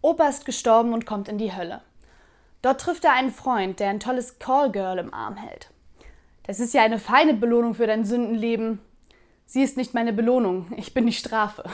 Opa ist gestorben und kommt in die Hölle. Dort trifft er einen Freund, der ein tolles Callgirl im Arm hält. Das ist ja eine feine Belohnung für dein Sündenleben. Sie ist nicht meine Belohnung, ich bin die Strafe.